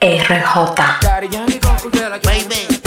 RJ. Baby.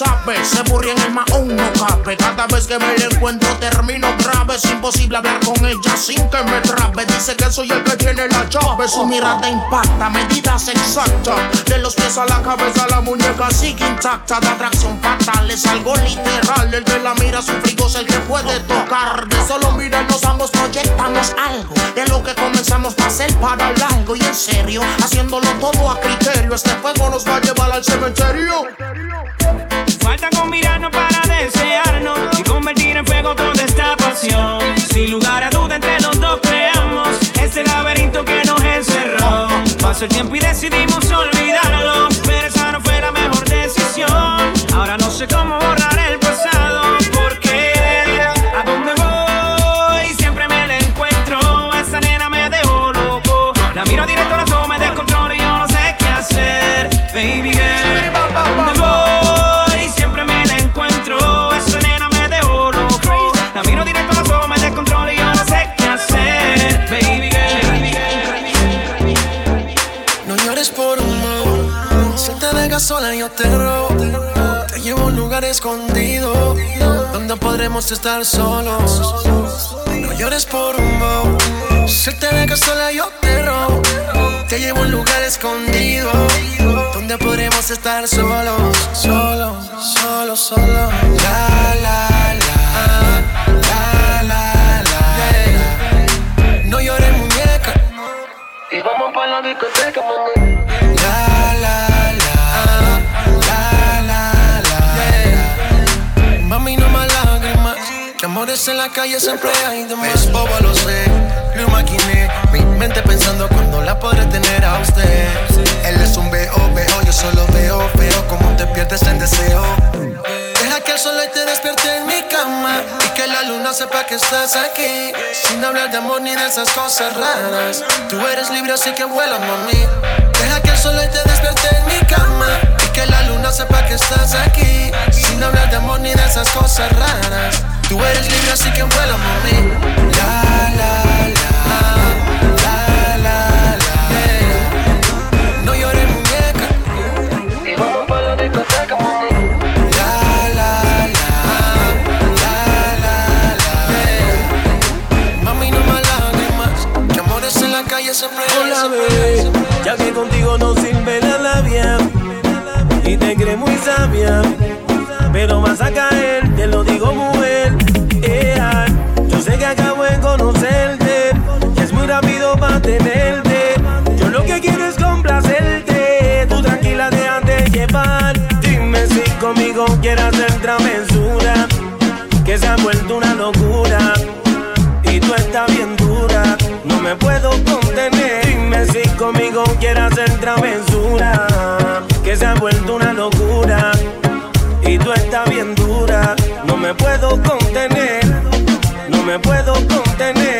Sabe, se burría en el maón, no cabe. Cada vez que me la encuentro termino grave. Es imposible hablar con ella sin que me trabe. Dice que soy el que tiene la llave. Su mirada impacta, medidas exactas. De los pies a la cabeza, la muñeca sigue intacta. De atracción fatal, es algo literal. El que la mira, su frigo es el que puede tocar. De solo mirarnos ambos proyectamos algo. De lo que comenzamos va a ser para largo. Y en serio, haciéndolo todo a criterio. Este fuego nos va a llevar al cementerio. Falta con mirarnos para desearnos y convertir en fuego toda esta pasión. Sin lugar a duda entre los dos creamos este laberinto que nos encerró. Pasó el tiempo y decidimos olvidarlo, pero esa no fue la mejor decisión. Ahora no sé cómo borrar el pasado, porque a dónde voy siempre me la encuentro. Esa nena me dejó loco. La miro directo a los ojos, me yo te robo. Te llevo a un lugar escondido donde podremos estar solos. No llores por un amor. Si te dejas sola, yo te robo. Te llevo a un lugar escondido donde podremos estar solos. Solo, solo, solo. La, la. La, la calle siempre hay de. Es bobo, lo sé. Lo imaginé. Mi mente pensando cuando la podré tener a usted. Él es un veo, veo. Yo solo veo, veo como te pierdes en deseo. Deja que el sol hoy te despierte en mi cama y que la luna sepa que estás aquí. Sin hablar de amor ni de esas cosas raras. Tú eres libre así que vuela, mami. Deja que el sol hoy te despierte en mi quieres hacer travesura, que se ha vuelto una locura. Y tú estás bien dura, no me puedo contener, no me puedo contener,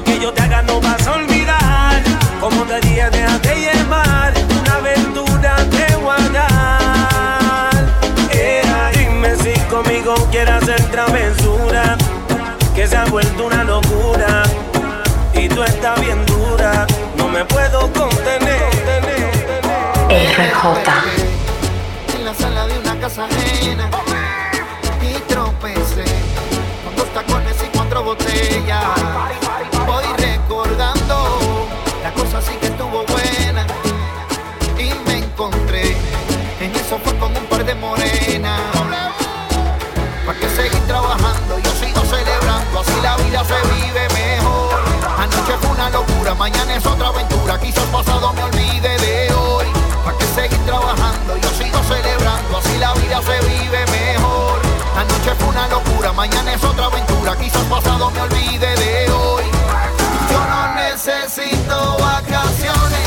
Lo que yo te haga no vas a olvidar. Como te dije, déjate llevar. Una aventura te voy a dar. Ea, dime si conmigo quieres hacer travesura. Que se ha vuelto una locura. Y tú estás bien dura. No me puedo contener. RJ. en la sala de una casa ajena Voy recordando, la cosa sí que estuvo buena. Y me encontré en eso fue con un par de morenas. Para que seguir trabajando, yo sigo celebrando, así la vida se vive mejor. Anoche fue una locura, mañana es otra aventura, quizás pasado me. locura, mañana es otra aventura, quizás pasado me olvide de hoy. Yo no necesito vacaciones.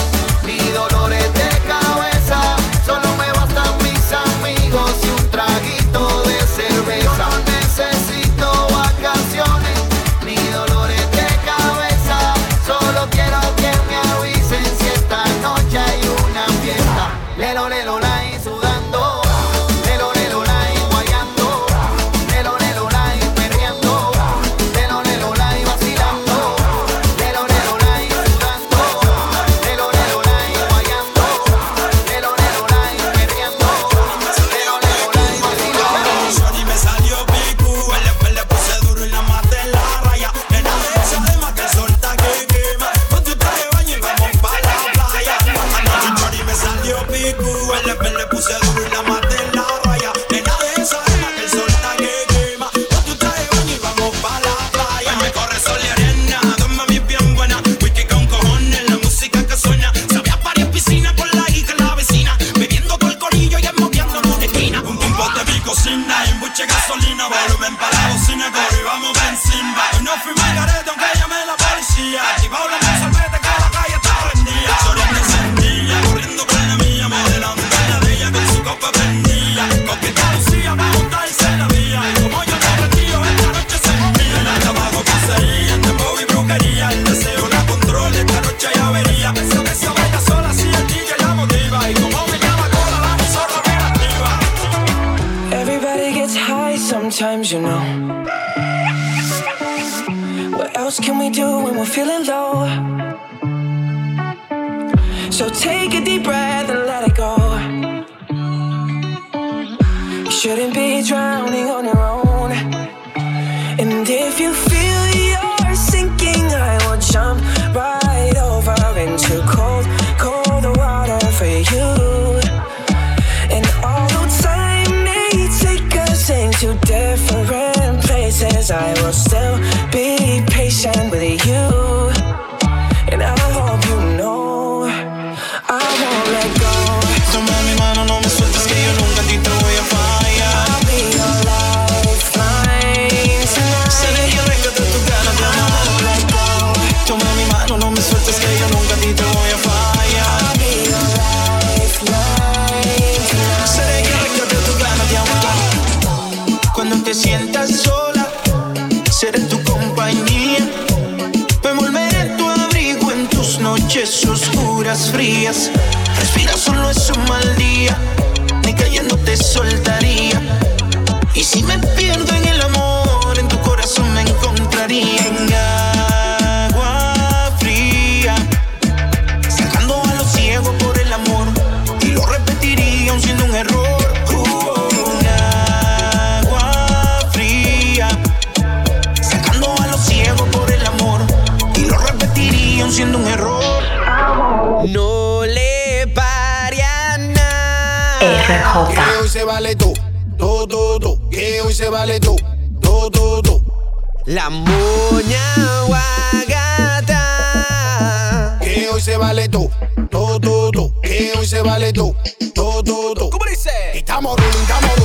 gasolina, volumen para when we're feeling low. So take a deep breath and let it go. Shouldn't be drowning on your connection with you. pauta. Que hoy se vale todo, todo, todo, todo. Que hoy se vale todo, todo, todo, todo. La moña guagata. Que hoy se vale todo, todo, todo, todo. Que hoy se vale todo, todo, todo, todo. ¿Cómo dice? Estamos, estamos.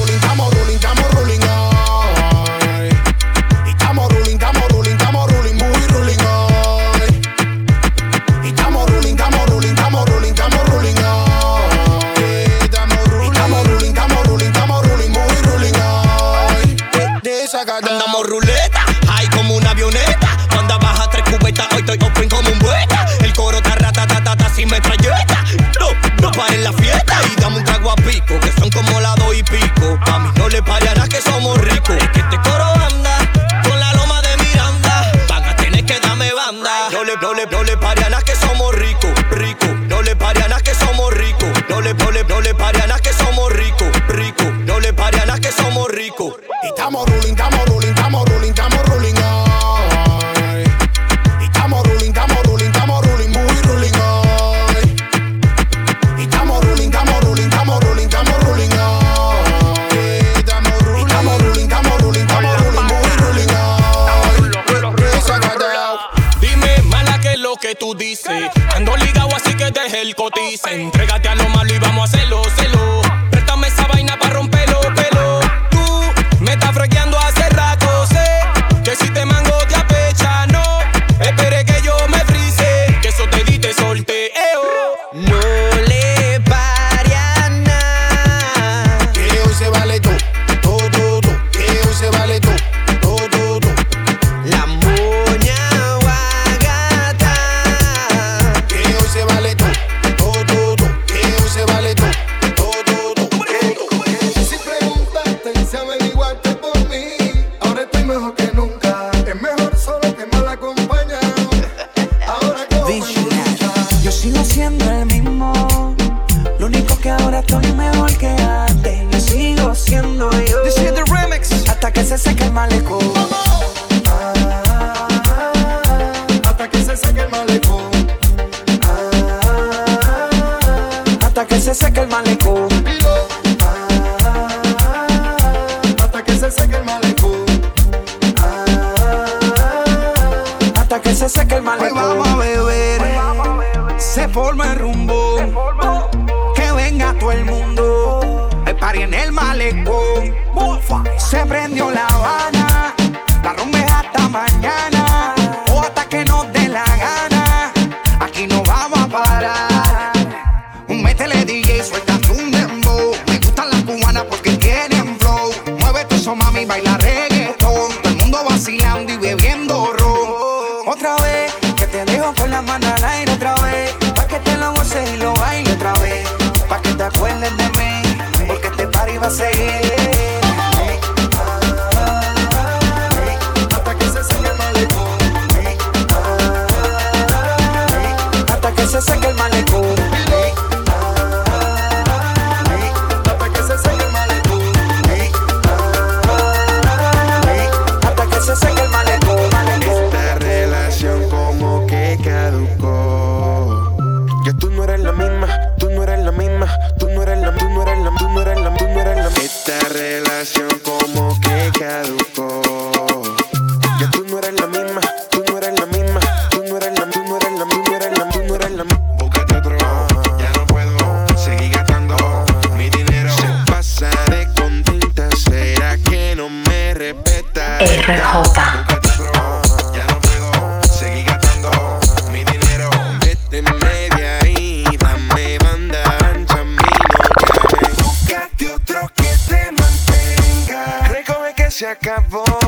se acabou.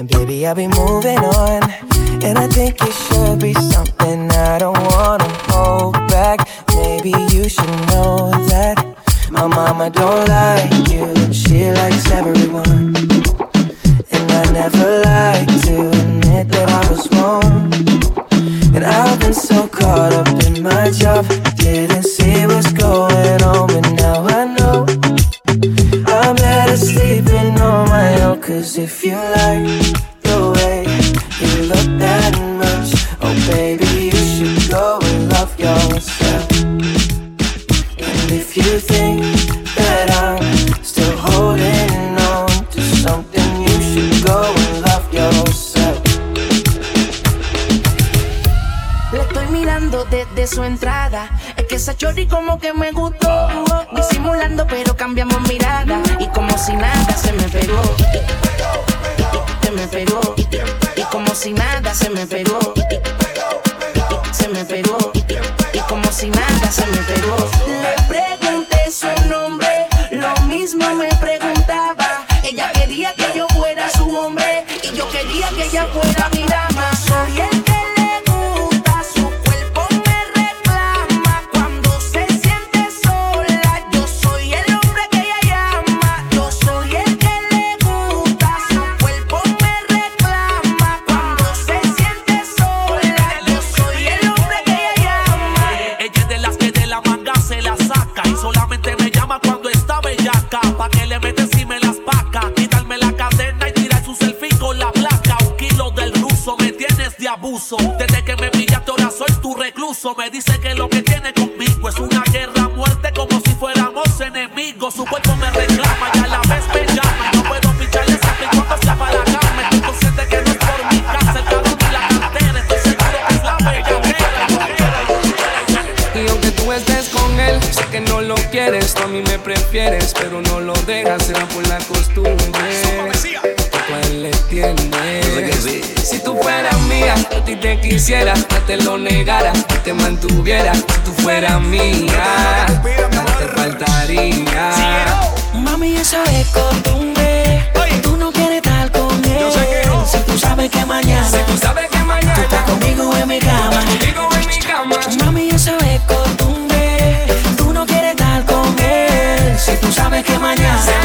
And baby, I'll be moving on. And I think it should be something I don't wanna hold back. Maybe you should know that my mama don't like you, she likes everything. Desde su entrada. Es que esa chori como que me gustó. Disimulando, pero cambiamos mirada. Y como si nada se me pegó. Se me pegó. Y como si nada se me pegó. Se me pegó. Y como si nada se me pegó. Le pregunté su nombre. Lo mismo me preguntaba. Ella quería que yo fuera su hombre. Y yo quería que ella fuera mi a mí me prefieres, pero no lo dejas, será por la costumbre. Tú a él le entiendes. Si tú fueras mía, a ti te quisiera, no te lo negara, que te mantuviera. Si tú fueras mía, no te faltaría. Mami, eso es costumbre. Tú no quieres estar con. Si tú sabes que mañana, si tú sabes que mañana, tú estás conmigo en mi cama. España.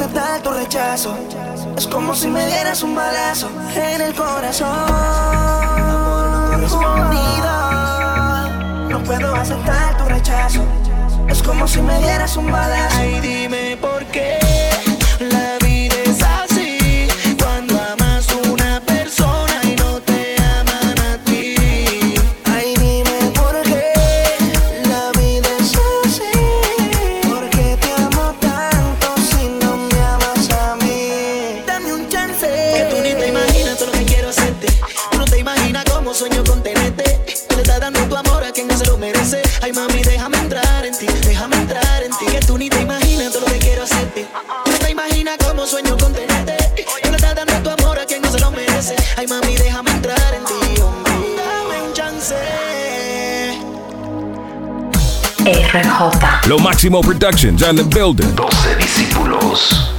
aceptar tu rechazo. Es como si me dieras un balazo en el corazón. No. No puedo aceptar tu rechazo. Es como si me dieras un balazo. Ay, dime por qué. RJ. Lo máximo productions and the building. 12 discípulos.